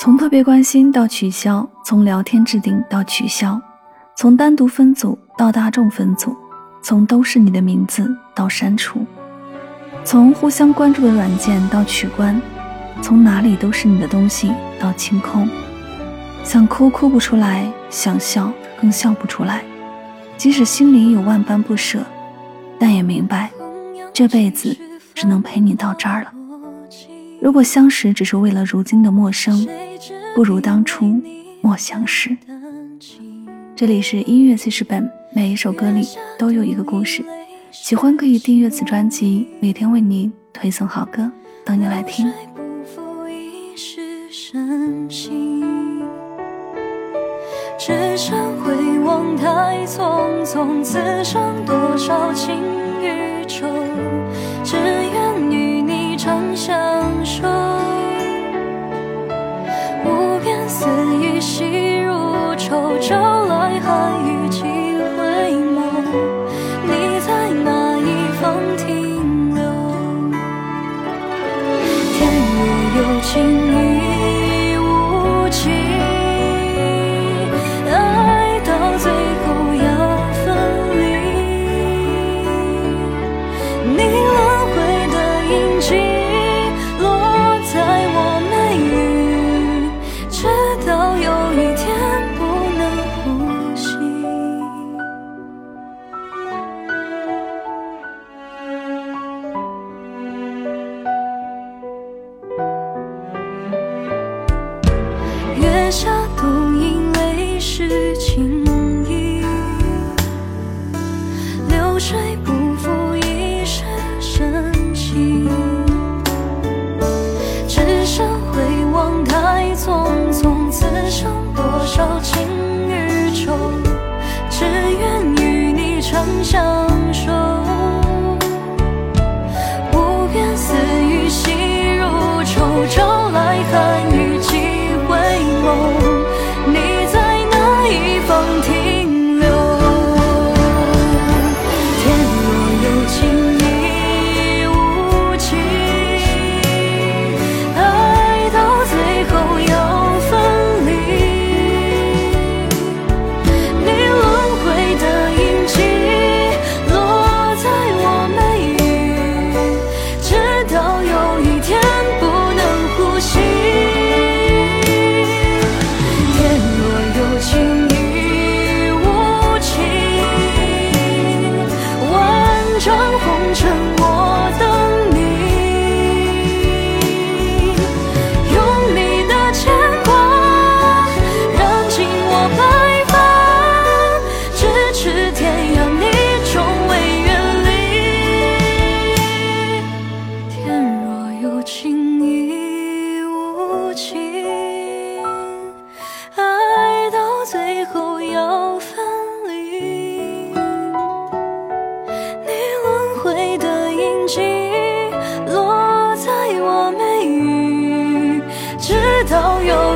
从特别关心到取消，从聊天置顶到取消，从单独分组到大众分组，从都是你的名字到删除，从互相关注的软件到取关，从哪里都是你的东西到清空。想哭哭不出来，想笑更笑不出来。即使心里有万般不舍，但也明白，这辈子只能陪你到这儿了。如果相识只是为了如今的陌生，不如当初莫相识。这里是音乐记事本，每一首歌里都有一个故事。喜欢可以订阅此专辑，每天为你推送好歌，等你来听。只剩回望太匆匆，此生多少情与愁，朝来寒雨几月下独影泪湿青衣，流水不情已无情，爱到最后要分离。你轮回的印记落在我眉宇，直到永。